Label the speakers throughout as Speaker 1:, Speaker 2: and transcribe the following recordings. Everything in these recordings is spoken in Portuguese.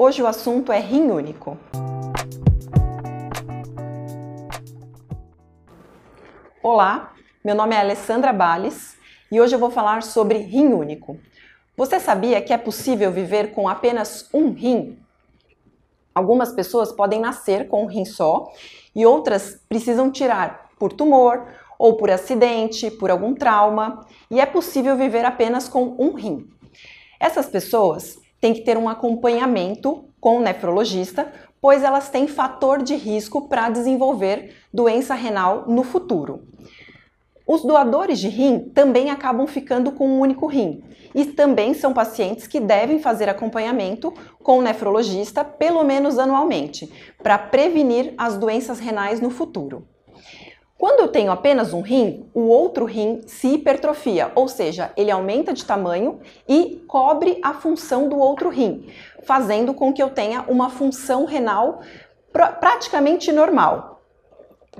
Speaker 1: Hoje o assunto é rim único. Olá, meu nome é Alessandra Bales e hoje eu vou falar sobre rim único. Você sabia que é possível viver com apenas um rim? Algumas pessoas podem nascer com um rim só e outras precisam tirar por tumor ou por acidente, por algum trauma, e é possível viver apenas com um rim. Essas pessoas têm que ter um acompanhamento com o nefrologista, pois elas têm fator de risco para desenvolver doença renal no futuro. Os doadores de rim também acabam ficando com um único rim e também são pacientes que devem fazer acompanhamento com o nefrologista pelo menos anualmente, para prevenir as doenças renais no futuro. Quando eu tenho apenas um rim, o outro rim se hipertrofia, ou seja, ele aumenta de tamanho e cobre a função do outro rim, fazendo com que eu tenha uma função renal pr praticamente normal.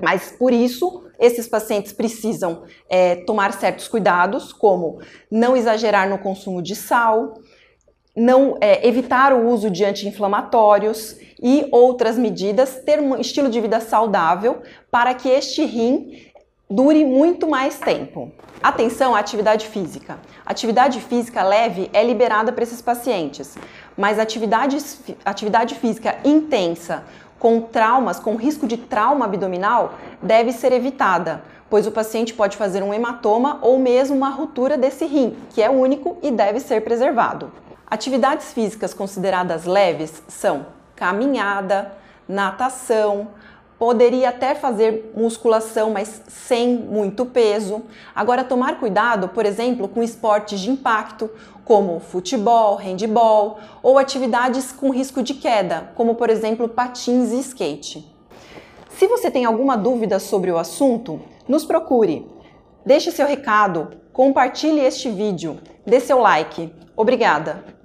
Speaker 1: Mas por isso, esses pacientes precisam é, tomar certos cuidados, como não exagerar no consumo de sal, não é, evitar o uso de anti-inflamatórios e outras medidas, ter um estilo de vida saudável para que este rim dure muito mais tempo. Atenção à atividade física. Atividade física leve é liberada para esses pacientes, mas atividade, atividade física intensa, com traumas, com risco de trauma abdominal, deve ser evitada, pois o paciente pode fazer um hematoma ou mesmo uma ruptura desse rim, que é único e deve ser preservado. Atividades físicas consideradas leves são caminhada, natação, Poderia até fazer musculação, mas sem muito peso. Agora, tomar cuidado, por exemplo, com esportes de impacto, como futebol, handball, ou atividades com risco de queda, como por exemplo patins e skate. Se você tem alguma dúvida sobre o assunto, nos procure. Deixe seu recado, compartilhe este vídeo, dê seu like. Obrigada!